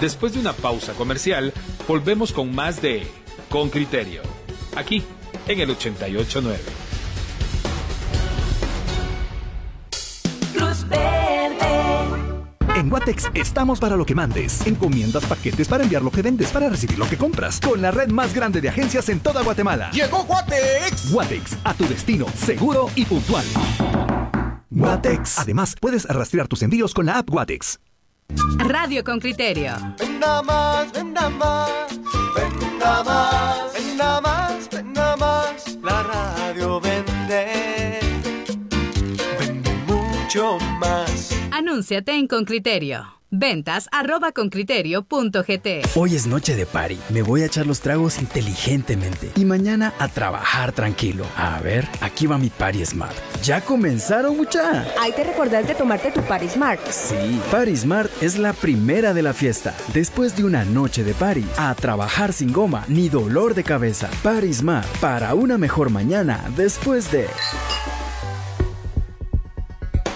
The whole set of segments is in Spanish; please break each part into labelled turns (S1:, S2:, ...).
S1: Después de una pausa comercial, volvemos con más de Con Criterio, aquí en el 889.
S2: Cruz Verde.
S3: En Guatex estamos para lo que mandes. Encomiendas paquetes para enviar lo que vendes para recibir lo que compras. Con la red más grande de agencias en toda Guatemala.
S4: ¡Llegó Guatex!
S3: Guatex, a tu destino, seguro y puntual. Guatex. Además, puedes rastrear tus envíos con la app Guatex.
S5: Radio con criterio.
S4: Venda más, venda más, venda más, venda más, venda más. La radio vende, vende mucho más.
S5: Anúnciate en Con Criterio. Ventas arroba concriterio.gt.
S6: Hoy es noche de party. Me voy a echar los tragos inteligentemente. Y mañana a trabajar tranquilo. A ver, aquí va mi party smart. ¿Ya comenzaron, mucha?
S7: Ahí te recordás de tomarte tu Party Smart.
S6: Sí, Party Smart es la primera de la fiesta. Después de una noche de party, a trabajar sin goma ni dolor de cabeza. Party Smart, para una mejor mañana después de...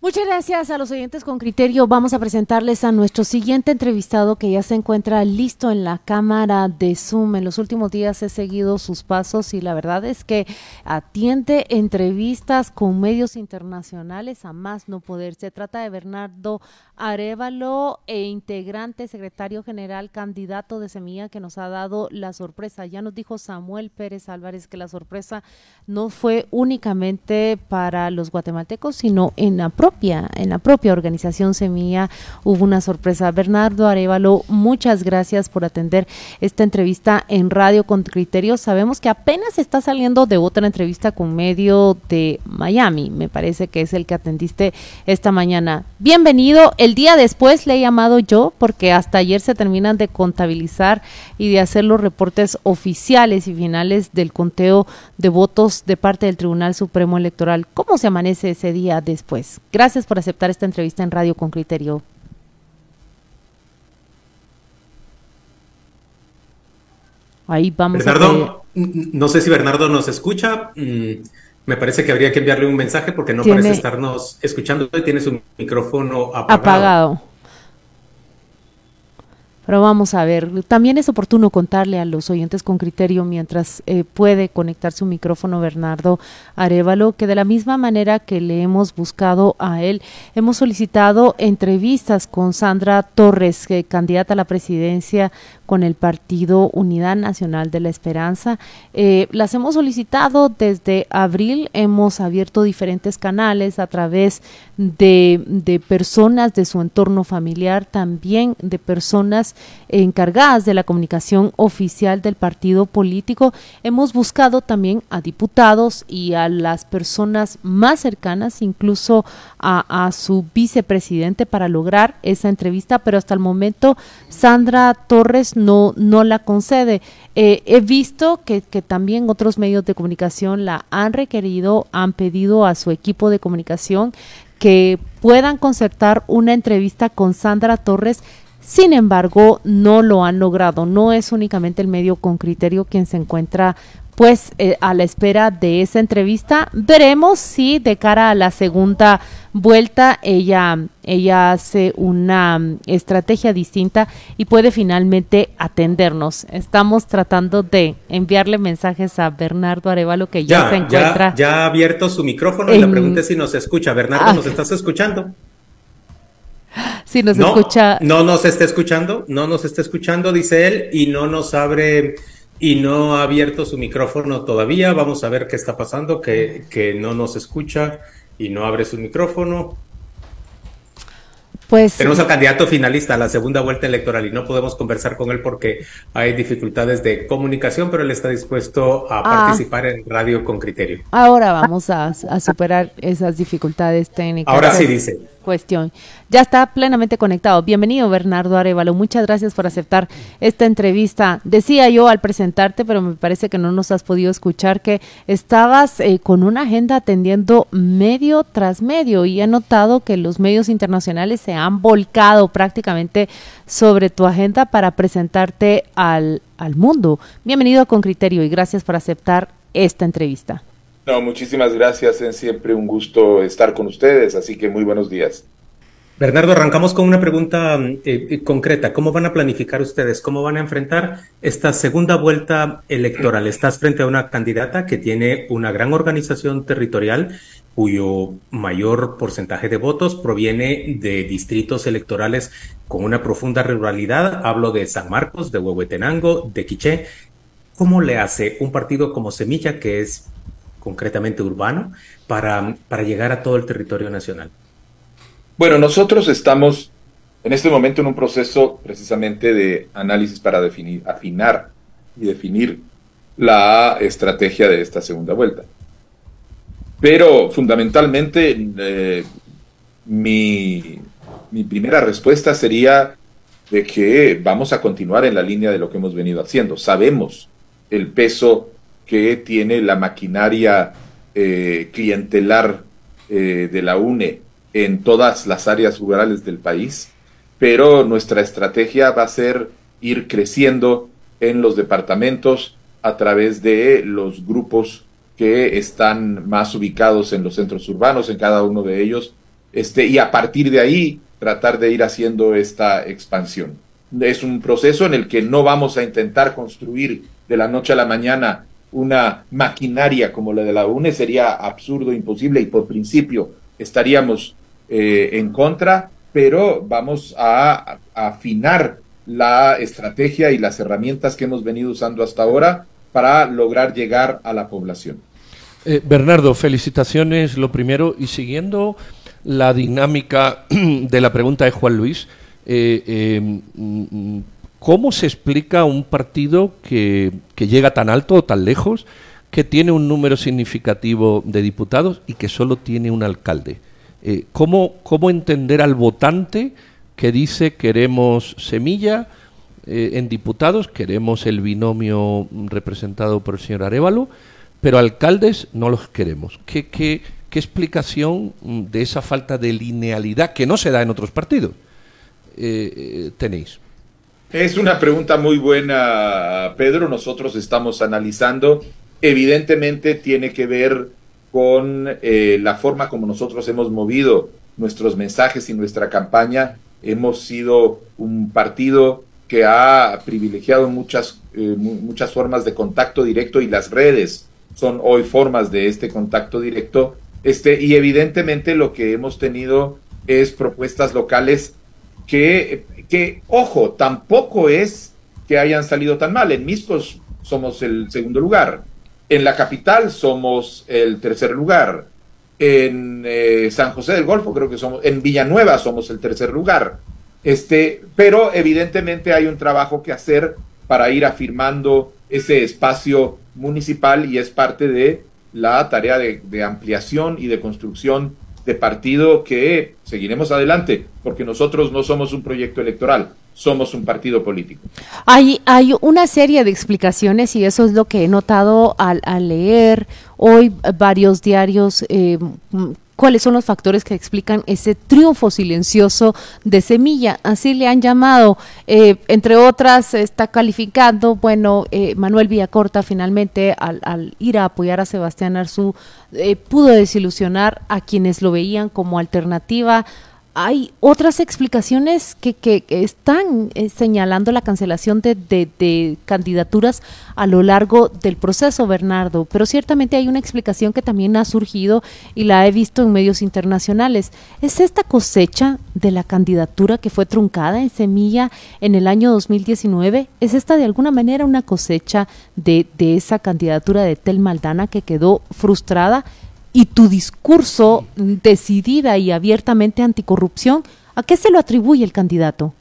S8: Muchas gracias a los oyentes con criterio. Vamos a presentarles a nuestro siguiente entrevistado que ya se encuentra listo en la cámara de Zoom. En los últimos días he seguido sus pasos y la verdad es que atiende entrevistas con medios internacionales a más no poder. Se trata de Bernardo Arevalo e integrante, secretario general, candidato de Semilla que nos ha dado la sorpresa. Ya nos dijo Samuel Pérez Álvarez que la sorpresa no fue únicamente para los guatemaltecos, sino en la propia, en la propia organización Semilla hubo una sorpresa. Bernardo Arevalo, muchas gracias por atender esta entrevista en Radio con Criterio. Sabemos que apenas está saliendo de otra entrevista con medio de Miami, me parece que es el que atendiste esta mañana. Bienvenido. El día después le he llamado yo porque hasta ayer se terminan de contabilizar y de hacer los reportes oficiales y finales del conteo de votos de parte del Tribunal Supremo Electoral. ¿Cómo se amanece ese día después? Por aceptar esta entrevista en Radio con Criterio. Ahí vamos
S9: Bernardo, no sé si Bernardo nos escucha. Mm, Me parece que habría que enviarle un mensaje porque no
S8: Tiene-
S9: parece estarnos escuchando y tiene su micrófono apagado.
S8: apagado. Pero vamos a ver, también es oportuno contarle a los oyentes con criterio mientras eh, puede conectar su micrófono Bernardo Arevalo, que de la misma manera que le hemos buscado a él, hemos solicitado entrevistas con Sandra Torres, que candidata a la presidencia con el Partido Unidad Nacional de la Esperanza. Eh, las hemos solicitado desde abril, hemos abierto diferentes canales a través de, de personas de su entorno familiar, también de personas encargadas de la comunicación oficial del partido político. Hemos buscado también a diputados y a las personas más cercanas, incluso a, su vicepresidente para lograr esa entrevista, pero hasta el momento Sandra Torres no, no la concede. Eh, he visto que, que también otros medios de comunicación la han requerido, han pedido a su equipo de comunicación que puedan concertar una entrevista con Sandra Torres. Sin embargo, no lo han logrado. No es únicamente el medio con criterio quien se encuentra pues eh, a la espera de esa entrevista. Veremos si de cara a la segunda vuelta ella, ella hace una mm, estrategia distinta y puede finalmente atendernos. Estamos tratando de enviarle mensajes a Bernardo Arevalo que ya,
S9: Ya,
S8: se encuentra.
S9: ya, ya ha abierto su micrófono y la pregunta es si nos escucha. Bernardo,
S8: Ah.
S9: ¿nos estás escuchando?
S8: Si nos
S9: no,
S8: escucha.
S9: no nos está escuchando, no nos está escuchando, dice él, y no nos abre y no ha abierto su micrófono todavía. Vamos a ver qué está pasando, que, que no nos escucha y no abre su micrófono.
S8: Pues
S9: Tenemos al candidato finalista a la segunda vuelta electoral y no podemos conversar con él porque hay dificultades de comunicación, pero él está dispuesto a
S8: Ah.
S9: participar en Radio con Criterio.
S8: ahora vamos a, a superar esas dificultades técnicas.
S9: Ahora sí dice.
S8: Cuestión. Ya está plenamente conectado. Bienvenido, Bernardo Arevalo. Muchas gracias por aceptar esta entrevista. Decía yo al presentarte, pero me parece que no nos has podido escuchar, que estabas eh, con una agenda atendiendo medio tras medio y he notado que los medios internacionales se han volcado prácticamente sobre tu agenda para presentarte al, al mundo. Bienvenido Con Criterio y gracias por aceptar esta entrevista.
S10: No, muchísimas gracias. Es siempre un gusto estar con ustedes, así que muy buenos días.
S9: Bernardo, arrancamos con una pregunta eh, eh, concreta. ¿Cómo van a planificar ustedes? ¿Cómo van a enfrentar esta segunda vuelta electoral? Estás frente a una candidata que tiene una gran organización territorial cuyo mayor porcentaje de votos proviene de distritos electorales con una profunda ruralidad. Hablo de San Marcos, de Huehuetenango, de Quiché. ¿Cómo le hace un partido como Semilla, que es concretamente urbano, para, para llegar a todo el territorio nacional?
S10: Bueno, nosotros estamos en este momento en un proceso precisamente de análisis para definir, afinar y definir la estrategia de esta segunda vuelta. Pero fundamentalmente eh, mi, mi primera respuesta sería de que vamos a continuar en la línea de lo que hemos venido haciendo. Sabemos el peso que tiene la maquinaria eh, clientelar eh, de la UNE en todas las áreas rurales del país, pero nuestra estrategia va a ser ir creciendo en los departamentos a través de los grupos que están más ubicados en los centros urbanos, en cada uno de ellos, este, y a partir de ahí tratar de ir haciendo esta expansión. Es un proceso en el que no vamos a intentar construir de la noche a la mañana una maquinaria como la de la UNE sería absurdo, imposible y por principio estaríamos eh, en contra, pero vamos a, afinar la estrategia y las herramientas que hemos venido usando hasta ahora para lograr llegar a la población.
S11: Eh, Bernardo, felicitaciones lo primero y siguiendo la dinámica de la pregunta de Juan Luis, eh, mm, ¿Cómo se explica un partido que, llega tan alto o tan lejos, que tiene un número significativo de diputados y que solo tiene un alcalde? Eh, ¿cómo, ¿Cómo entender al votante que dice queremos semilla eh, en diputados, queremos el binomio representado por el señor Arevalo, pero alcaldes no los queremos? ¿Qué, qué, qué explicación de esa falta de linealidad que no se da en otros partidos eh, tenéis?
S10: Es una pregunta muy buena, Pedro. Nosotros estamos analizando. Evidentemente tiene que ver con eh, la forma como nosotros hemos movido nuestros mensajes y nuestra campaña. Hemos sido un partido que ha privilegiado muchas, eh, muchas formas de contacto directo y las redes son hoy formas de este contacto directo. Este, y evidentemente lo que hemos tenido es propuestas locales que que, ojo, tampoco es que hayan salido tan mal. En Miscos somos el segundo lugar. En la capital somos el tercer lugar. En eh, San José del Golfo creo que somos, en Villanueva somos el tercer lugar. Este, pero evidentemente hay un trabajo que hacer para ir afirmando ese espacio municipal y es parte de la tarea de, de ampliación y de construcción de partido que seguiremos adelante, porque nosotros no somos un proyecto electoral, somos un partido político.
S8: Hay, hay una serie de explicaciones y eso es lo que he notado al, leer hoy varios diarios eh, cuáles son los factores que explican ese triunfo silencioso de Semilla, así le han llamado, eh, entre otras está calificando, bueno, eh, Manuel Villacorta finalmente al, ir a apoyar a Sebastián Arzú eh, pudo desilusionar a quienes lo veían como alternativa hay otras explicaciones que, que, están eh, señalando la cancelación de, de, candidaturas a lo largo del proceso, Bernardo, pero ciertamente hay una explicación que también ha surgido y la he visto en medios internacionales. ¿Es esta cosecha de la candidatura que fue truncada en Semilla en el año 2019? ¿Es esta de alguna manera una cosecha de, de esa candidatura de Tel Maldana que quedó frustrada? Y tu discurso decidida y abiertamente anticorrupción, ¿a qué se lo atribuye el candidato?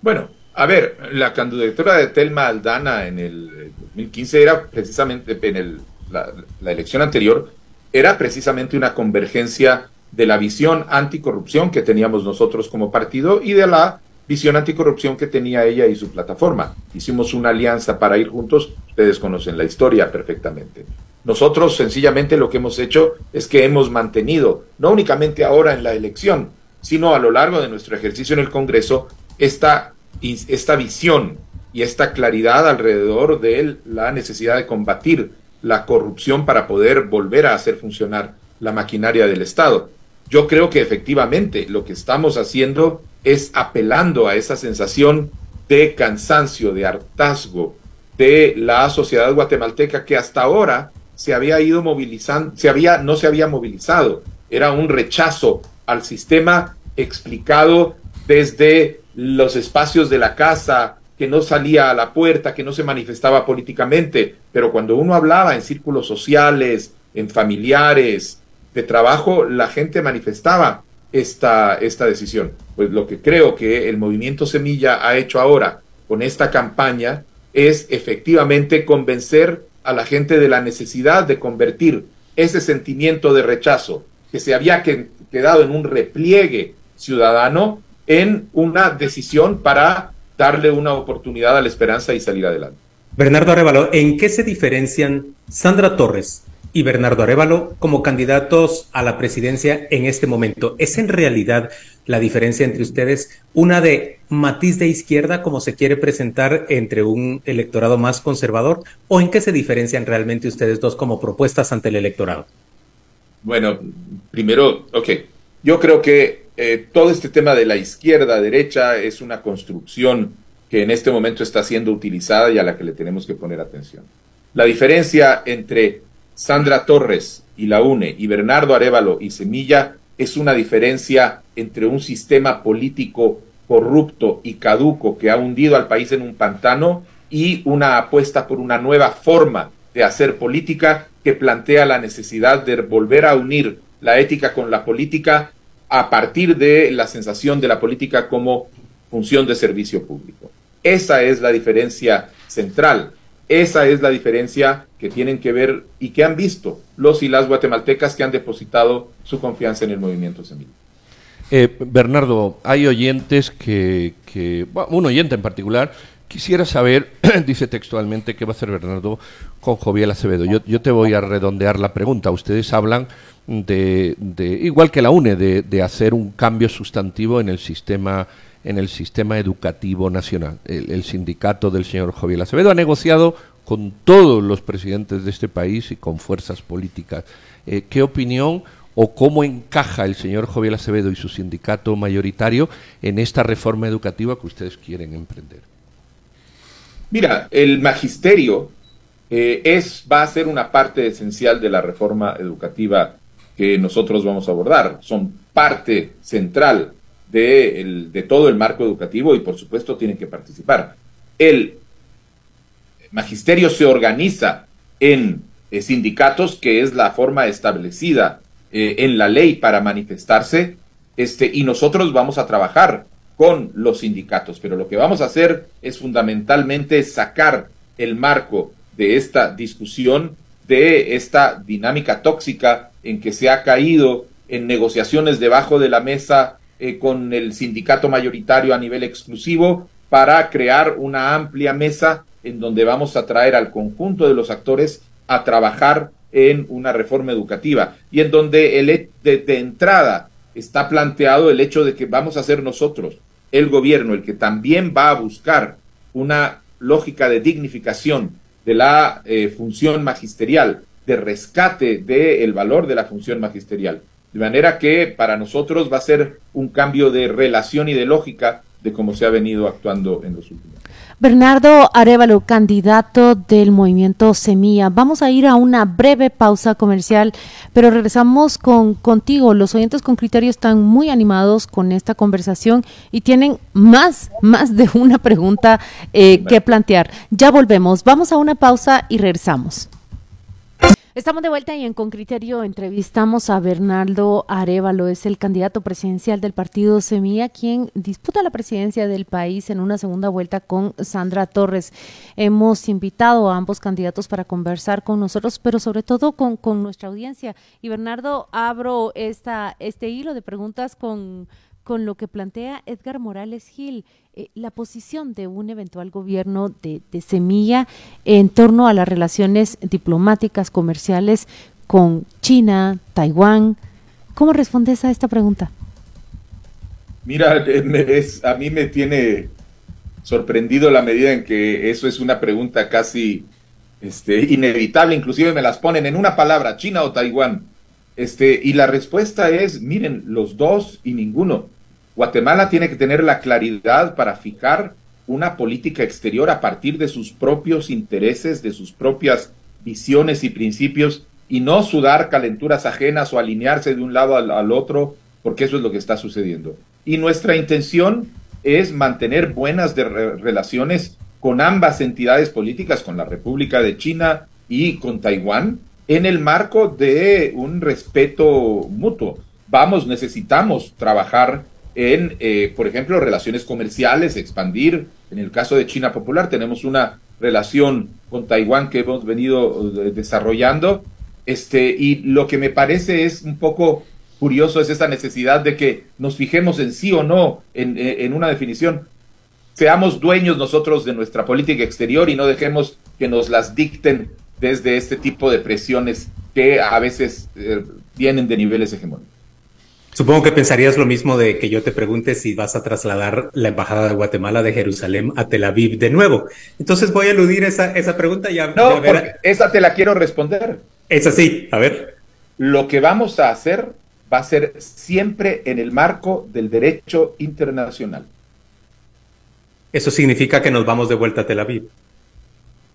S10: Bueno, a ver, la candidatura de Telma Aldana en el 2015 era precisamente, en la, elección anterior, era precisamente una convergencia de la visión anticorrupción que teníamos nosotros como partido y de la visión anticorrupción que tenía ella y su plataforma. Hicimos una alianza para ir juntos, ustedes conocen la historia perfectamente. Nosotros sencillamente lo que hemos hecho es que hemos mantenido, no únicamente ahora en la elección, sino a lo largo de nuestro ejercicio en el Congreso, esta, esta visión y esta claridad alrededor de la necesidad de combatir la corrupción para poder volver a hacer funcionar la maquinaria del Estado. Yo creo que efectivamente lo que estamos haciendo es apelando a esa sensación de cansancio, de hartazgo de la sociedad guatemalteca que hasta ahora se había ido movilizando, se había, no se había movilizado. Era un rechazo al sistema explicado desde los espacios de la casa, que no salía a la puerta, que no se manifestaba políticamente, pero cuando uno hablaba en círculos sociales, en familiares, de trabajo, la gente manifestaba esta, esta decisión. Pues lo que creo que el movimiento Semilla ha hecho ahora con esta campaña es efectivamente convencer a la gente de la necesidad de convertir ese sentimiento de rechazo que se había quedado en un repliegue ciudadano en una decisión para darle una oportunidad a la esperanza y salir adelante.
S9: Bernardo Arevalo, ¿en qué se diferencian Sandra Torres y Bernardo Arevalo como candidatos a la presidencia en este momento? ¿Es en realidad la diferencia entre ustedes una de matiz de izquierda como se quiere presentar entre un electorado más conservador o en qué se diferencian realmente ustedes dos como propuestas ante el electorado?
S10: Bueno, primero, ok, yo creo que eh, todo este tema de la izquierda-derecha es una construcción que en este momento está siendo utilizada y a la que le tenemos que poner atención. La diferencia entre Sandra Torres y la UNE y Bernardo Arevalo y Semilla es una diferencia entre un sistema político corrupto y caduco que ha hundido al país en un pantano y una apuesta por una nueva forma de hacer política que plantea la necesidad de volver a unir la ética con la política a partir de la sensación de la política como función de servicio público. Esa es la diferencia central. Esa es la diferencia que tienen que ver y que han visto los y las guatemaltecas que han depositado su confianza en el movimiento semilla.
S11: Eh, Bernardo, hay oyentes que, un oyente en particular, quisiera saber, dice textualmente, qué va a hacer Bernardo con Joviel Acevedo. Yo te voy a redondear la pregunta. Ustedes hablan de, igual que la UNE, de, hacer un cambio sustantivo en el sistema en el sistema educativo nacional. El, sindicato del señor Javier Acevedo ha negociado con todos los presidentes de este país y con fuerzas políticas. Eh, ¿Qué opinión o cómo encaja el señor Javier Acevedo y su sindicato mayoritario en esta reforma educativa que ustedes quieren emprender?
S10: Mira, el magisterio eh, es, va a ser una parte esencial de la reforma educativa que nosotros vamos a abordar. Son parte central de, todo el marco educativo y por supuesto tienen que participar. El magisterio se organiza en eh, sindicatos, que es la forma establecida eh, en la ley para manifestarse, este, y nosotros vamos a trabajar con los sindicatos, pero lo que vamos a hacer es fundamentalmente sacar el marco de esta discusión, de esta dinámica tóxica en que se ha caído en negociaciones debajo de la mesa eh, con el sindicato mayoritario a nivel exclusivo para crear una amplia mesa en donde vamos a traer al conjunto de los actores a trabajar en una reforma educativa y en donde el, de, de entrada está planteado el hecho de que vamos a ser nosotros, el gobierno, el que también va a buscar una lógica de dignificación de la eh, función magisterial, de rescate del valor de la función magisterial. De manera que para nosotros va a ser un cambio de relación y de lógica de cómo se ha venido actuando en los últimos años.
S8: Bernardo Arevalo, candidato del movimiento Semilla. Vamos a ir a una breve pausa comercial, pero regresamos con contigo. Los oyentes con criterio están muy animados con esta conversación y tienen más, más de una pregunta eh, que plantear. Ya volvemos. Vamos a una pausa y regresamos. Estamos de vuelta y en Con Criterio entrevistamos a Bernardo Arevalo, es el candidato presidencial del partido Semilla, quien disputa la presidencia del país en una segunda vuelta con Sandra Torres. Hemos invitado a ambos candidatos para conversar con nosotros, pero sobre todo con, con nuestra audiencia. Y Bernardo, abro esta, este hilo de preguntas con con lo que plantea Edgar Morales Gil, eh, la posición de un eventual gobierno de, Semilla en torno a las relaciones diplomáticas, comerciales con China, Taiwán. ¿Cómo respondes a esta pregunta?
S10: Mira, eh, a mí me tiene sorprendido la medida en que eso es una pregunta casi este, inevitable, inclusive me las ponen en una palabra, China o Taiwán. Este, y la respuesta es, miren, los dos y ninguno. Guatemala tiene que tener la claridad para fijar una política exterior a partir de sus propios intereses, de sus propias visiones y principios, y no sudar calenturas ajenas o alinearse de un lado al, otro, porque eso es lo que está sucediendo. Y nuestra intención es mantener buenas relaciones con ambas entidades políticas, con la República de China y con Taiwán, en el marco de un respeto mutuo. Vamos, necesitamos trabajar en, eh, por ejemplo, relaciones comerciales, expandir. En el caso de China Popular tenemos una relación con Taiwán que hemos venido eh, desarrollando. Este, y lo que me parece es un poco curioso es esta necesidad de que nos fijemos en sí o no en, en una definición. Seamos dueños nosotros de nuestra política exterior y no dejemos que nos las dicten desde este tipo de presiones que a veces eh, vienen de niveles hegemónicos.
S9: Supongo que pensarías lo mismo de que yo te pregunte si vas a trasladar la Embajada de Guatemala de Jerusalén a Tel Aviv de nuevo. Entonces voy a eludir esa, esa pregunta ya.
S10: No, porque esa te la quiero responder.
S9: Es así, a ver.
S10: Lo que vamos a hacer va a ser siempre en el marco del derecho internacional.
S9: Eso significa que nos vamos de vuelta a Tel Aviv.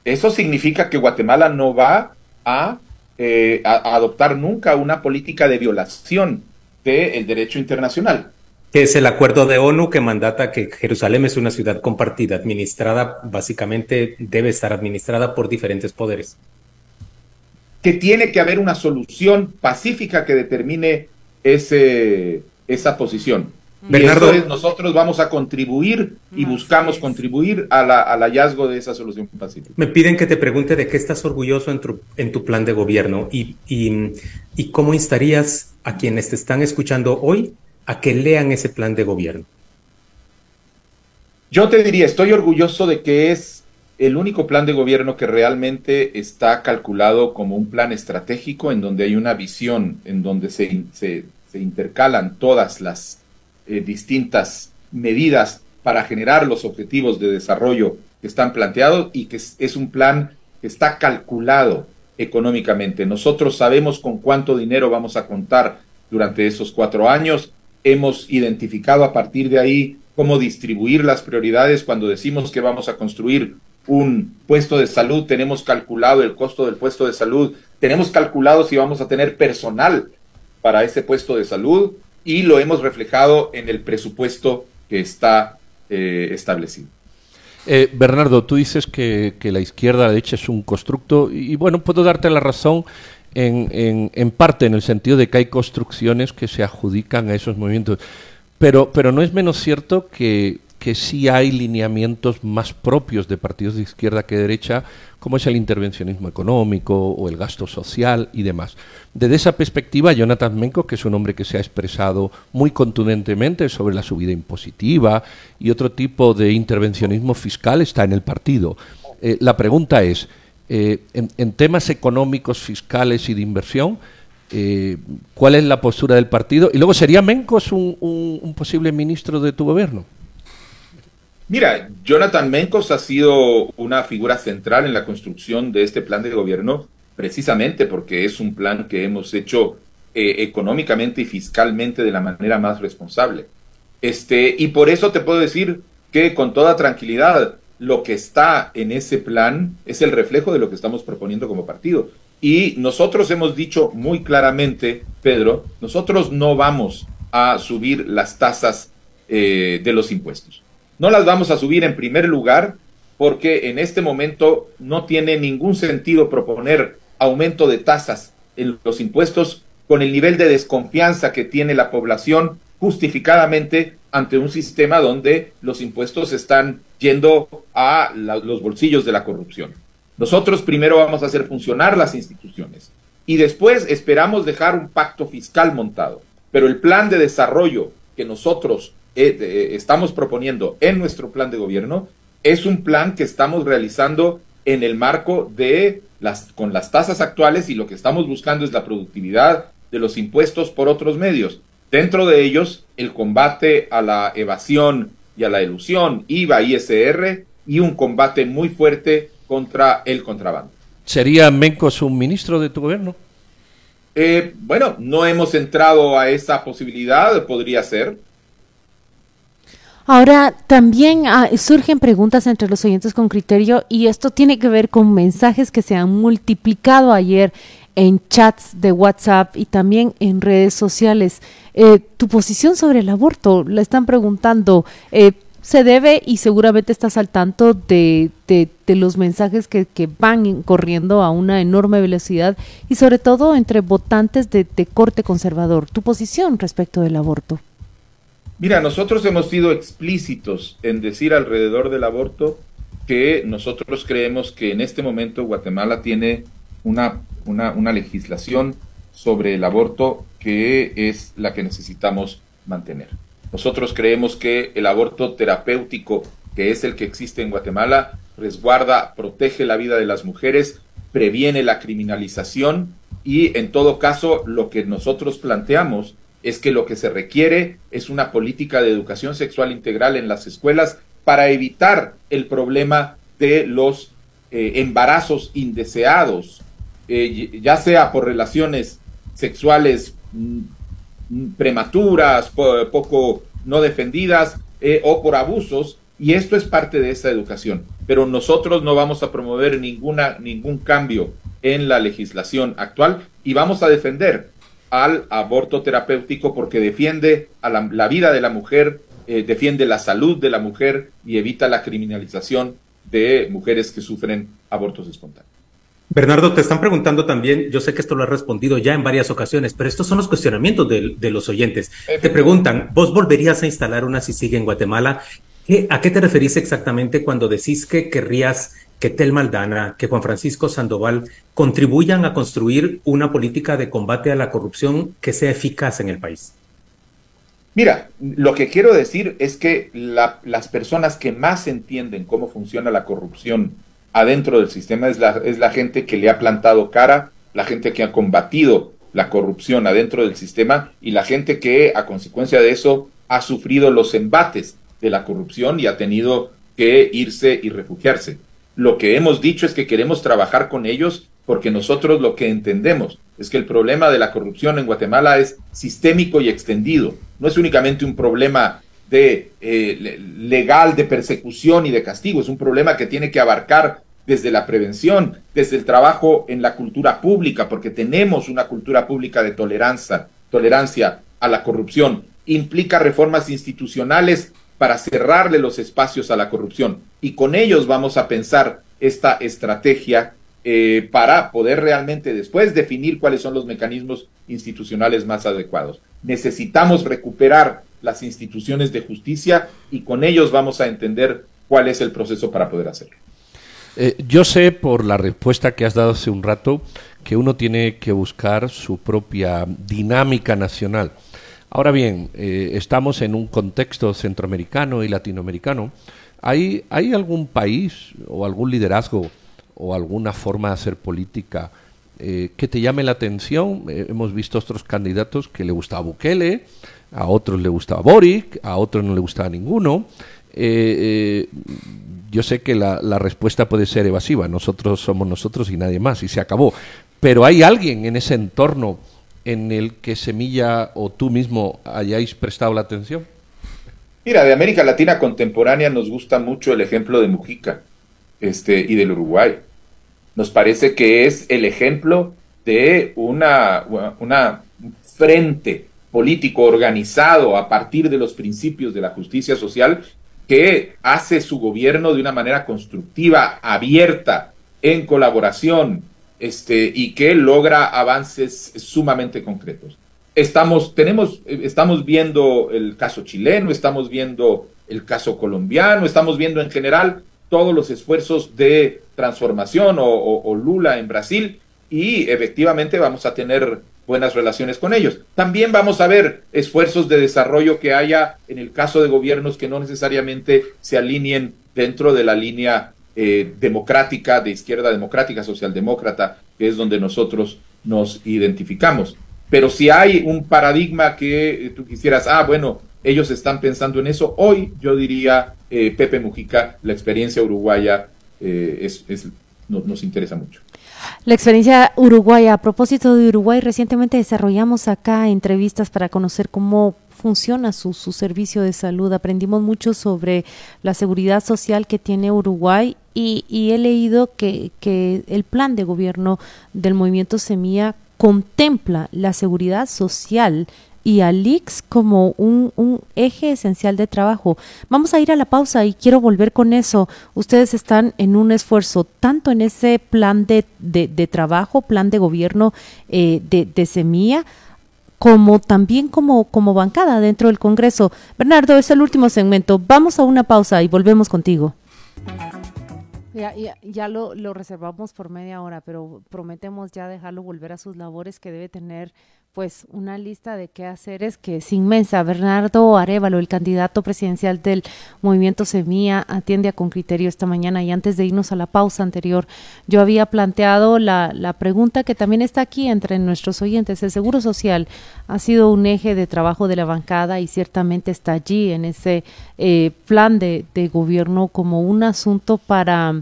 S10: Eso significa que Guatemala no va a, eh, a adoptar nunca una política de violación del derecho internacional.
S9: Que es el acuerdo de ONU que mandata que Jerusalén es una ciudad compartida, administrada, básicamente debe estar administrada por diferentes poderes.
S10: Que tiene que haber una solución pacífica que determine ese, esa posición. Bernardo, nosotros vamos a contribuir y buscamos contribuir al hallazgo de esa solución pacífica.
S9: Me piden que te pregunte de qué estás orgulloso en tu, en tu plan de gobierno y, y, y cómo instarías a quienes te están escuchando hoy a que lean ese plan de gobierno.
S10: Yo te diría, estoy orgulloso de que es el único plan de gobierno que realmente está calculado como un plan estratégico en donde hay una visión, en donde se, se, se intercalan todas las eh, distintas medidas para generar los objetivos de desarrollo que están planteados y que es, un plan que está calculado económicamente. Nosotros sabemos con cuánto dinero vamos a contar durante esos cuatro años. Hemos identificado a partir de ahí cómo distribuir las prioridades. Cuando decimos que vamos a construir un puesto de salud, tenemos calculado el costo del puesto de salud, tenemos calculado si vamos a tener personal para ese puesto de salud, y lo hemos reflejado en el presupuesto que está eh, establecido.
S11: Eh, Bernardo, tú dices que, la izquierda, la derecha es un constructo y, bueno, puedo darte la razón en, en, parte en el sentido de que hay construcciones que se adjudican a esos movimientos, pero, pero no es menos cierto que que sí hay lineamientos más propios de partidos de izquierda que de derecha, como es el intervencionismo económico o el gasto social y demás. Desde esa perspectiva, Jonathan Menko, que es un hombre que se ha expresado muy contundentemente sobre la subida impositiva y otro tipo de intervencionismo fiscal, está en el partido. Eh, la pregunta es, eh, en, temas económicos, fiscales y de inversión, eh, ¿cuál es la postura del partido? Y luego, ¿sería Mencos un posible ministro de tu gobierno?
S10: Mira, Jonathan Mencos ha sido una figura central en la construcción de este plan de gobierno, precisamente porque es un plan que hemos hecho eh, económicamente y fiscalmente de la manera más responsable. Este, y por eso te puedo decir que con toda tranquilidad, lo que está en ese plan es el reflejo de lo que estamos proponiendo como partido. Y nosotros hemos dicho muy claramente, Pedro, nosotros no vamos a subir las tasas eh, de los impuestos. No las vamos a subir en primer lugar porque en este momento no tiene ningún sentido proponer aumento de tasas en los impuestos con el nivel de desconfianza que tiene la población justificadamente ante un sistema donde los impuestos están yendo a los bolsillos de la corrupción. Nosotros primero vamos a hacer funcionar las instituciones y después esperamos dejar un pacto fiscal montado. Pero el plan de desarrollo que nosotros eh, estamos proponiendo en nuestro plan de gobierno es un plan que estamos realizando en el marco de las con las tasas actuales y lo que estamos buscando es la productividad de los impuestos por otros medios. Dentro de ellos, el combate a la evasión y a la ilusión, IVA, ISR y un combate muy fuerte contra el contrabando.
S11: ¿Sería Mencos un ministro de tu gobierno?
S10: Eh, bueno, no hemos entrado a esa posibilidad, podría ser.
S8: Ahora, también ah, surgen preguntas entre los oyentes con criterio y esto tiene que ver con mensajes que se han multiplicado ayer en chats de WhatsApp y también en redes sociales. Eh, tu posición sobre el aborto, la están preguntando. Eh, se debe y seguramente estás al tanto de, de, los mensajes que, van corriendo a una enorme velocidad y sobre todo entre votantes de, de corte conservador. Tu posición respecto del aborto.
S10: Mira, nosotros hemos sido explícitos en decir alrededor del aborto que nosotros creemos que en este momento Guatemala tiene una, una, una legislación sobre el aborto que es la que necesitamos mantener. Nosotros creemos que el aborto terapéutico, que es el que existe en Guatemala, resguarda, protege la vida de las mujeres, previene la criminalización y en todo caso lo que nosotros planteamos es que lo que se requiere es una política de educación sexual integral en las escuelas para evitar el problema de los eh, embarazos indeseados, eh, ya sea por relaciones sexuales mm, mm, prematuras, poco no defendidas eh, o por abusos, y esto es parte de esa educación. Pero nosotros no vamos a promover ningún cambio en la legislación actual y vamos a defender al aborto terapéutico porque defiende a la, vida de la mujer, eh, defiende la salud de la mujer y evita la criminalización de mujeres que sufren abortos espontáneos.
S9: Bernardo, te están preguntando también, yo sé que esto lo has respondido ya en varias ocasiones, pero estos son los cuestionamientos de, de los oyentes. Te preguntan, ¿vos volverías a instalar una CICIG en Guatemala? ¿A qué te referís exactamente cuando decís que querrías que Tel Maldana, que Juan Francisco Sandoval contribuyan a construir una política de combate a la corrupción que sea eficaz en el país?
S10: Mira, lo que quiero decir es que las personas que más entienden cómo funciona la corrupción adentro del sistema es la, es la gente que le ha plantado cara, la gente que ha combatido la corrupción adentro del sistema y la gente que a consecuencia de eso ha sufrido los embates de la corrupción y ha tenido que irse y refugiarse. Lo que hemos dicho es que queremos trabajar con ellos porque nosotros lo que entendemos es que el problema de la corrupción en Guatemala es sistémico y extendido. No es únicamente un problema de eh, legal de persecución y de castigo, es un problema que tiene que abarcar desde la prevención, desde el trabajo en la cultura pública, porque tenemos una cultura pública de tolerancia, tolerancia a la corrupción. Implica reformas institucionales para cerrarle los espacios a la corrupción. Y con ellos vamos a pensar esta estrategia eh, para poder realmente después definir cuáles son los mecanismos institucionales más adecuados. Necesitamos recuperar las instituciones de justicia y con ellos vamos a entender cuál es el proceso para poder hacerlo.
S11: Eh, yo sé por la respuesta que has dado hace un rato que uno tiene que buscar su propia dinámica nacional. Ahora bien, eh, estamos en un contexto centroamericano y latinoamericano. ¿Hay, ¿Hay algún país o algún liderazgo o alguna forma de hacer política eh, que te llame la atención? Eh, hemos visto otros candidatos que le gustaba Bukele, a otros le gustaba Boric, a otros no le gustaba ninguno. yo sé que la respuesta puede ser evasiva, nosotros somos nosotros y nadie más, y se acabó. Pero hay alguien en ese entorno en el que Semilla o tú mismo hayáis prestado la atención?
S10: Mira, de América Latina contemporánea nos gusta mucho el ejemplo de Mujica este, y del Uruguay. Nos parece que es el ejemplo de una, una frente político organizado a partir de los principios de la justicia social que hace su gobierno de una manera constructiva, abierta, en colaboración, este, y que logra avances sumamente concretos. Estamos, tenemos, estamos viendo el caso chileno, estamos viendo el caso colombiano, estamos viendo en general todos los esfuerzos de transformación o, Lula en Brasil y efectivamente vamos a tener buenas relaciones con ellos. También vamos a ver esfuerzos de desarrollo que haya en el caso de gobiernos que no necesariamente se alineen dentro de la línea eh, democrática, de izquierda democrática, socialdemócrata, que es donde nosotros nos identificamos. Pero si hay un paradigma que tú quisieras, ah, bueno, ellos están pensando en eso, hoy yo diría, eh, Pepe Mujica, la experiencia uruguaya eh, es, nos interesa mucho.
S8: La experiencia uruguaya. A propósito de Uruguay, recientemente desarrollamos acá entrevistas para conocer cómo funciona su, su, servicio de salud. Aprendimos mucho sobre la seguridad social que tiene Uruguay y, he leído que, que, el plan de gobierno del movimiento Semilla contempla la seguridad social y al IX como un, un, eje esencial de trabajo. Vamos a ir a la pausa y quiero volver con eso. Ustedes están en un esfuerzo tanto en ese plan de, de, trabajo, plan de gobierno eh, de, de Semilla, como también como, como bancada dentro del Congreso. Bernardo, es el último segmento. Vamos a una pausa y volvemos contigo. Ya, ya, ya lo, lo, reservamos por media hora, pero prometemos ya dejarlo volver a sus labores que debe tener pues una lista de qué hacer es que es inmensa. Bernardo Arevalo, el candidato presidencial del Movimiento Semilla, atiende a con criterio esta mañana y antes de irnos a la pausa anterior, yo había planteado la, la pregunta que también está aquí entre nuestros oyentes. El Seguro Social ha sido un eje de trabajo de la bancada y ciertamente está allí en ese eh, plan de, de gobierno como un asunto para,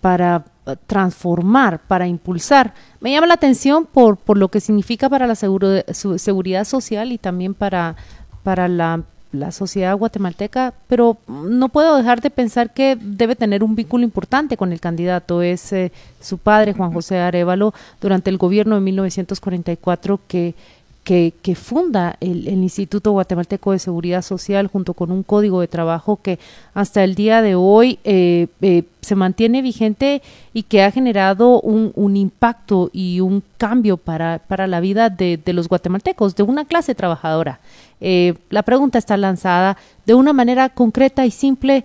S8: para transformar, para impulsar. Me llama la atención por, por lo que significa para la seguridad social y también para, para la, sociedad guatemalteca, pero no puedo dejar de pensar que debe tener un vínculo importante con el candidato. Es eh, su padre, Juan José Arevalo, durante el gobierno de 1944 que que, que funda el, Instituto Guatemalteco de Seguridad Social junto con un código de trabajo que hasta el día de hoy eh, eh, se mantiene vigente y que ha generado un, impacto y un cambio para, para la vida de, los guatemaltecos, de una clase trabajadora. Eh, la pregunta está lanzada de una manera concreta y simple.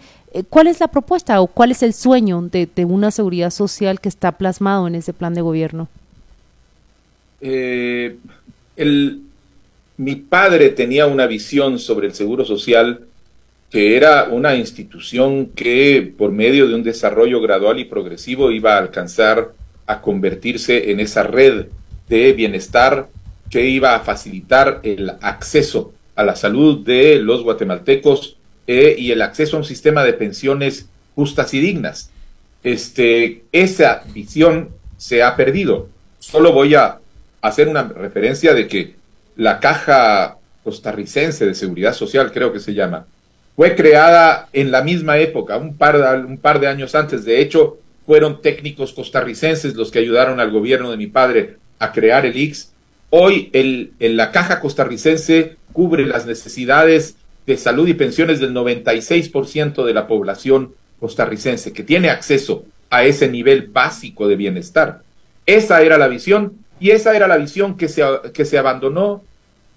S8: ¿Cuál es la propuesta o cuál es el sueño de, una seguridad social que está plasmado en ese plan de gobierno?
S10: El, mi padre tenía una visión sobre el Seguro Social que era una institución que por medio de un desarrollo gradual y progresivo iba a alcanzar a convertirse en esa red de bienestar que iba a facilitar el acceso a la salud de los guatemaltecos eh, y el acceso a un sistema de pensiones justas y dignas. Este, esa visión se ha perdido. Solo voy a hacer una referencia de que la Caja Costarricense de Seguridad Social, creo que se llama, fue creada en la misma época, un par de, un par de años antes. De hecho, fueron técnicos costarricenses los que ayudaron al gobierno de mi padre a crear el IX. Hoy el, la Caja Costarricense cubre las necesidades de salud y pensiones del 96% de la población costarricense, que tiene acceso a ese nivel básico de bienestar. Esa era la visión y esa era la visión que se, que se abandonó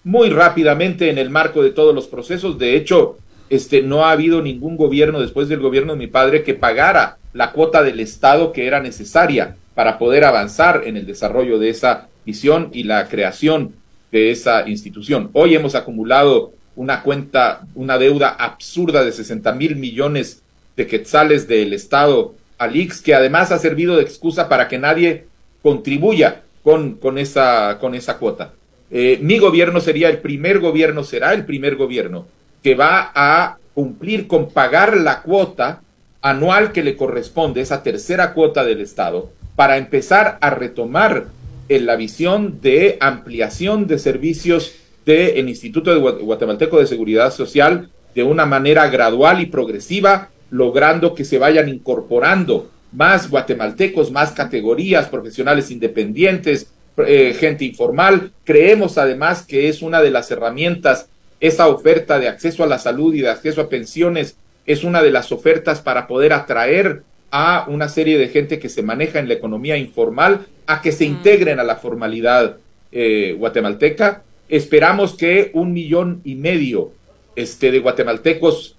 S10: muy rápidamente en el marco de todos los procesos. De hecho, este, no ha habido ningún gobierno después del gobierno de mi padre que pagara la cuota del Estado que era necesaria para poder avanzar en el desarrollo de esa visión y la creación de esa institución. Hoy hemos acumulado una cuenta, una deuda absurda de 60 mil millones de quetzales del Estado al IX, que además ha servido de excusa para que nadie contribuya con, con, esa, con esa cuota. Eh, mi gobierno sería el primer gobierno, será el primer gobierno que va a cumplir con pagar la cuota anual que le corresponde, esa tercera cuota del Estado, para empezar a retomar en la visión de ampliación de servicios del Instituto de Guatemalteco de Seguridad Social de una manera gradual y progresiva, logrando que se vayan incorporando más guatemaltecos, más categorías, profesionales independientes, eh, gente informal. Creemos además que es una de las herramientas, esa oferta de acceso a la salud y de acceso a pensiones, es una de las ofertas para poder atraer a una serie de gente que se maneja en la economía informal a que se integren a la formalidad eh, guatemalteca. Esperamos que un millón y medio este, de guatemaltecos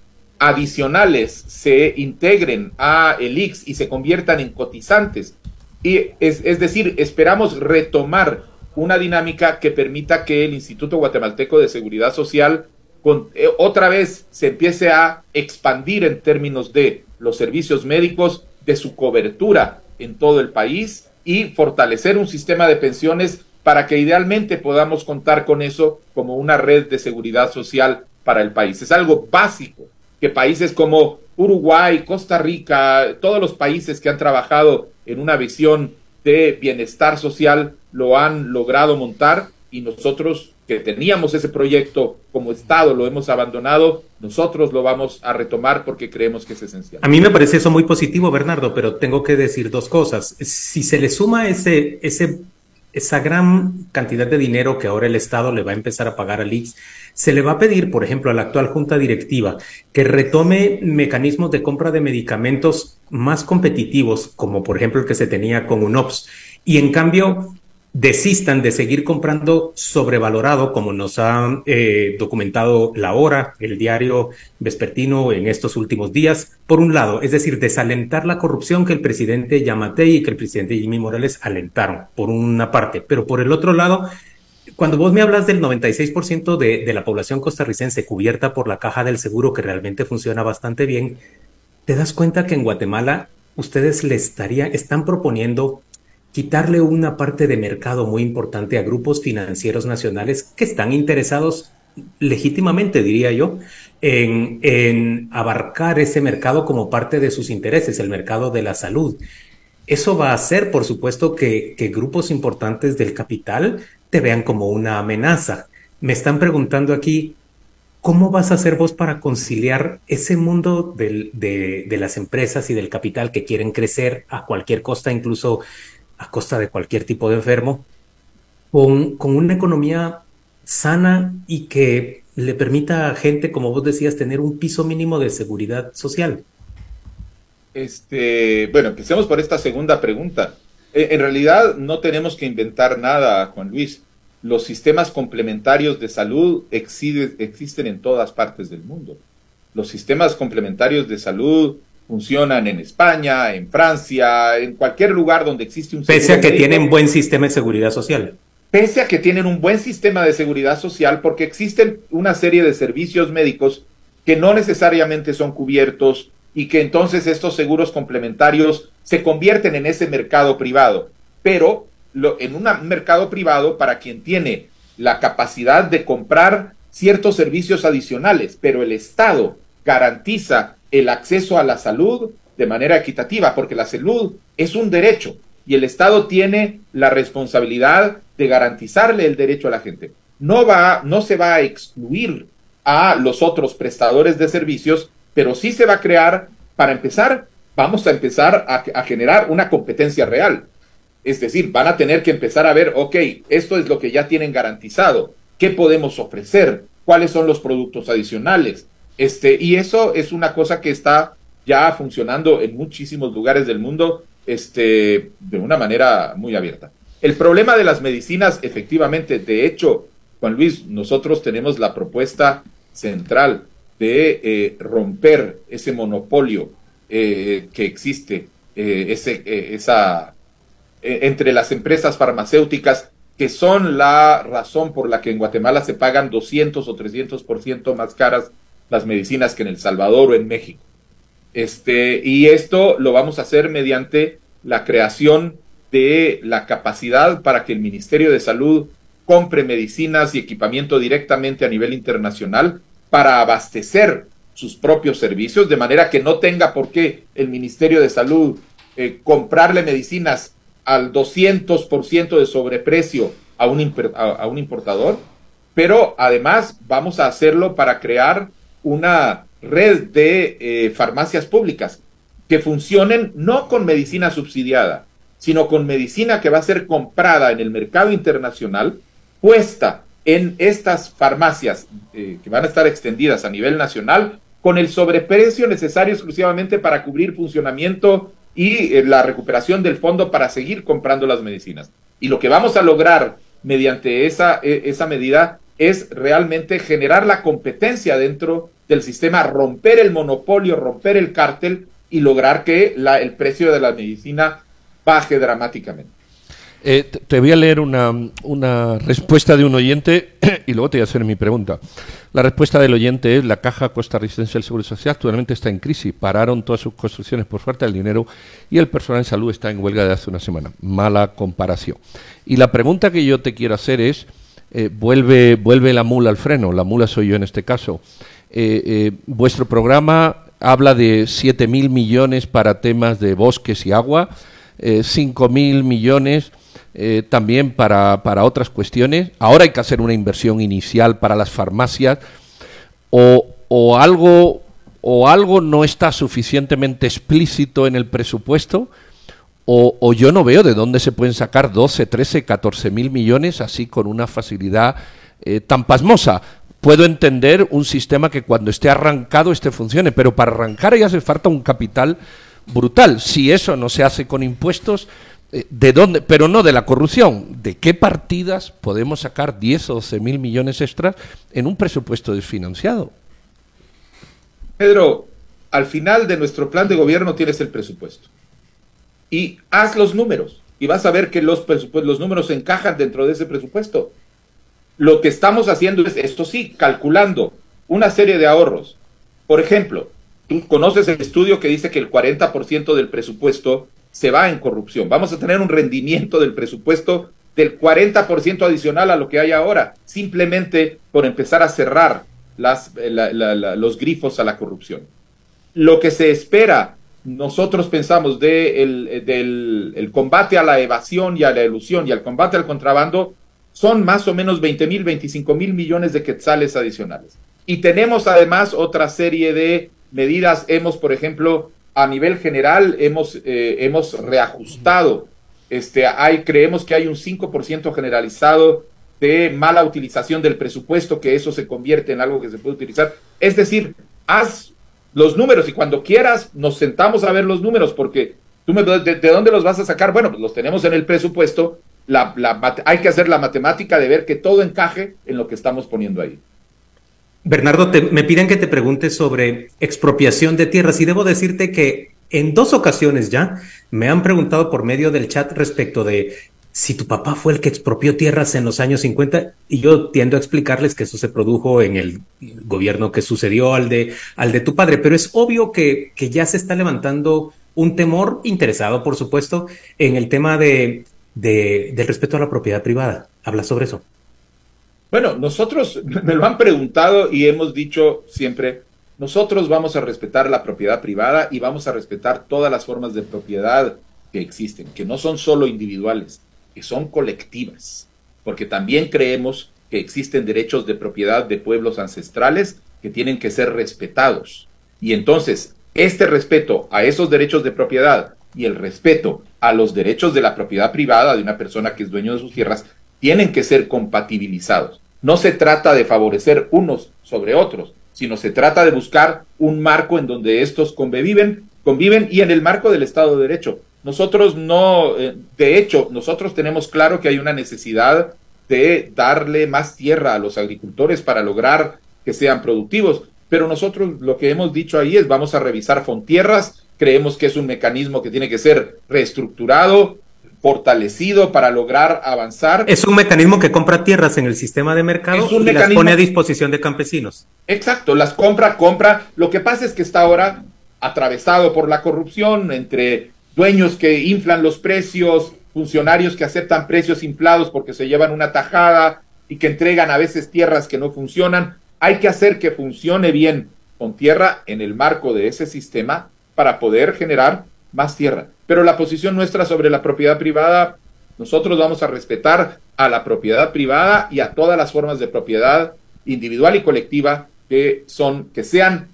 S10: adicionales se integren a el IX y se conviertan en cotizantes. Y es, es decir, esperamos retomar una dinámica que permita que el Instituto Guatemalteco de Seguridad Social con, eh, otra vez se empiece a expandir en términos de los servicios médicos, de su cobertura en todo el país y fortalecer un sistema de pensiones para que idealmente podamos contar con eso como una red de seguridad social para el país. Es algo básico que países como Uruguay, Costa Rica, todos los países que han trabajado en una visión de bienestar social lo han logrado montar y nosotros que teníamos ese proyecto como Estado, lo hemos abandonado, nosotros lo vamos a retomar porque creemos que es esencial.
S9: A mí me parece eso muy positivo, Bernardo, pero tengo que decir dos cosas. Si se le suma ese, ese, esa gran cantidad de dinero que ahora el Estado le va a empezar a pagar al IX, se le va a pedir, por ejemplo, a la actual Junta Directiva que retome mecanismos de compra de medicamentos más competitivos, como por ejemplo el que se tenía con UNOPS, y en cambio desistan de seguir comprando sobrevalorado, como nos ha eh, documentado La Hora, el diario vespertino en estos últimos días, por un lado, es decir, desalentar la corrupción que el presidente Yamatei y que el presidente Jimmy Morales alentaron, por una parte, pero por el otro lado, cuando vos me hablas del 96% de, de la población costarricense cubierta por la caja del seguro, que realmente funciona bastante bien, te das cuenta que en Guatemala ustedes le estaría, están proponiendo quitarle una parte de mercado muy importante a grupos financieros nacionales que están interesados legítimamente, diría yo, en, abarcar ese mercado como parte de sus intereses, el mercado de la salud. Eso va a hacer, por supuesto, que, grupos importantes del capital te vean como una amenaza. Me están preguntando aquí, ¿cómo vas a hacer vos para conciliar ese mundo de, las empresas y del capital que quieren crecer a cualquier costa, incluso a costa de cualquier tipo de enfermo, con, con una economía sana y que le permita a gente, como vos decías, tener un piso mínimo de seguridad social?
S10: Este, bueno, empecemos por esta segunda pregunta. Eh, en realidad no tenemos que inventar nada, Juan Luis. Los sistemas complementarios de salud existen en todas partes del mundo. Los sistemas complementarios de salud funcionan en España, en Francia, en cualquier lugar donde existe un
S9: Pese a que tienen buen sistema de seguridad social.
S10: Pese a que tienen un buen sistema de seguridad social, porque existen una serie de servicios médicos que no necesariamente son cubiertos y que entonces estos seguros complementarios se convierten en ese mercado privado. Pero lo, en un mercado privado para quien tiene la capacidad de comprar ciertos servicios adicionales, pero el Estado garantiza el acceso a la salud de manera equitativa, porque la salud es un derecho y el Estado tiene la responsabilidad de garantizarle el derecho a la gente. No va, no se va a excluir a los otros prestadores de servicios, pero sí se va a crear, para empezar, vamos a empezar a, a generar una competencia real. Es decir, van a tener que empezar a ver, ok, esto es lo que ya tienen garantizado, ¿qué podemos ofrecer? ¿Cuáles son los productos adicionales? Este, y eso es una cosa que está ya funcionando en muchísimos lugares del mundo este, de una manera muy abierta. El problema de las medicinas, efectivamente, de hecho, Juan Luis, nosotros tenemos la propuesta central de eh, romper ese monopolio eh, que existe eh, ese, esa, entre las empresas farmacéuticas que son la razón por la que en Guatemala se pagan 200 o 300% más caras las medicinas que en El Salvador o en México. Este, y esto lo vamos a hacer mediante la creación de la capacidad para que el Ministerio de Salud compre medicinas y equipamiento directamente a nivel internacional para abastecer sus propios servicios, de manera que no tenga por qué el Ministerio de Salud eh, comprarle medicinas al 200% de sobreprecio a un, a un importador, pero además vamos a hacerlo para crear una red de eh, farmacias públicas que funcionen no con medicina subsidiada, sino con medicina que va a ser comprada en el mercado internacional, puesta en estas farmacias eh, que van a estar extendidas a nivel nacional con el sobreprecio necesario exclusivamente para cubrir funcionamiento y eh, la recuperación del fondo para seguir comprando las medicinas. Y lo que vamos a lograr mediante esa, e, esa medida es realmente generar la competencia dentro del sistema, romper el monopolio, romper el cártel y lograr que la, el precio de la medicina baje dramáticamente.
S11: Eh, te voy a leer una, una, respuesta de un oyente y luego te voy a hacer mi pregunta. La respuesta del oyente es la Caja Costarricense del Seguro Social actualmente está en crisis. Pararon todas sus construcciones por falta del dinero y el personal de salud está en huelga de hace una semana. Mala comparación. Y la pregunta que yo te quiero hacer es, eh, vuelve, vuelve la mula al freno, la mula soy yo en este caso. Eh, vuestro programa habla de 7.000 millones para temas de bosques y agua, 5.000 millones eh, también para, para, otras cuestiones. Ahora hay que hacer una inversión inicial para las farmacias o, o, algo, o algo no está suficientemente explícito en el presupuesto o, o, yo no veo de dónde se pueden sacar 12, 13, 14 mil millones así con una facilidad eh, tan pasmosa. Puedo entender un sistema que cuando esté arrancado este funcione, pero para arrancar ya hace falta un capital brutal. Si eso no se hace con impuestos, eh, ¿De dónde? Pero no de la corrupción. ¿De qué partidas podemos sacar 10 o 12 mil millones extras en un presupuesto desfinanciado?
S10: Pedro, al final de nuestro plan de gobierno tienes el presupuesto. Y haz los números. Y vas a ver que los, los números encajan dentro de ese presupuesto. Lo que estamos haciendo es, esto sí, calculando una serie de ahorros. Por ejemplo, tú conoces el estudio que dice que el 40% del presupuesto se va en corrupción. Vamos a tener un rendimiento del presupuesto del 40% adicional a lo que hay ahora, simplemente por empezar a cerrar las, eh, los grifos a la corrupción. Lo que se espera, nosotros pensamos, de el, del el combate a la evasión y a la ilusión y al combate al contrabando, son más o menos 20 mil, 25 mil millones de quetzales adicionales. Y tenemos además otra serie de medidas. Hemos, por ejemplo, a nivel general hemos, eh, hemos reajustado. Este, hay, creemos que hay un 5% generalizado de mala utilización del presupuesto, que eso se convierte en algo que se puede utilizar. Es decir, haz los números y cuando quieras nos sentamos a ver los números, porque tú me, de, dónde los vas a sacar? Bueno, pues los tenemos en el presupuesto. La, hay que hacer la matemática de ver que todo encaje en lo que estamos poniendo ahí.
S9: Bernardo, me piden que te pregunte sobre expropiación de tierras y debo decirte que en dos ocasiones ya me han preguntado por medio del chat respecto de si tu papá fue el que expropió tierras en los años 50 y yo tiendo a explicarles que eso se produjo en el gobierno que sucedió al de, al de tu padre, pero es obvio que, que ya se está levantando un temor interesado, por supuesto, en el tema de, de, del respeto a la propiedad privada. Habla sobre eso.
S10: Bueno, nosotros me lo han preguntado y hemos dicho siempre, nosotros vamos a respetar la propiedad privada y vamos a respetar todas las formas de propiedad que existen, que no son solo individuales, que son colectivas, porque también creemos que existen derechos de propiedad de pueblos ancestrales que tienen que ser respetados. Y entonces, este respeto a esos derechos de propiedad y el respeto a los derechos de la propiedad privada de una persona que es dueño de sus tierras tienen que ser compatibilizados. No se trata de favorecer unos sobre otros, sino se trata de buscar un marco en donde estos conviven, conviven y en el marco del Estado de Derecho. Nosotros no, eh, de hecho, nosotros tenemos claro que hay una necesidad de darle más tierra a los agricultores para lograr que sean productivos, pero nosotros lo que hemos dicho ahí es vamos a revisar Fontierras, creemos que es un mecanismo que tiene que ser reestructurado, fortalecido para lograr avanzar.
S9: Es un mecanismo que compra tierras en el sistema de mercado y las pone a disposición de campesinos.
S10: Exacto, las compra, compra. Lo que pasa es que está ahora atravesado por la corrupción entre dueños que inflan los precios, funcionarios que aceptan precios inflados porque se llevan una tajada y que entregan a veces tierras que no funcionan. Hay que hacer que funcione bien con tierra en el marco de ese sistema para poder generar más tierra. Pero la posición nuestra sobre la propiedad privada, nosotros vamos a respetar a la propiedad privada y a todas las formas de propiedad individual y colectiva que son, que sean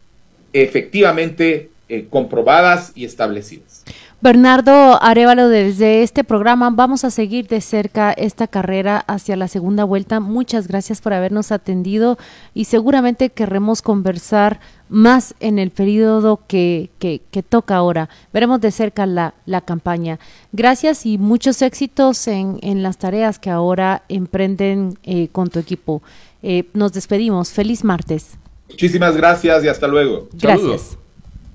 S10: efectivamente eh, comprobadas y establecidas.
S8: Bernardo Arevalo, desde este programa vamos a seguir de cerca esta carrera hacia la segunda vuelta. Muchas gracias por habernos atendido y seguramente querremos conversar más en el periodo que, que, toca ahora. Veremos de cerca la, la campaña. Gracias y muchos éxitos en, en las tareas que ahora emprenden eh, con tu equipo. Eh, nos despedimos. Feliz martes.
S10: Muchísimas gracias y hasta luego.
S8: Gracias.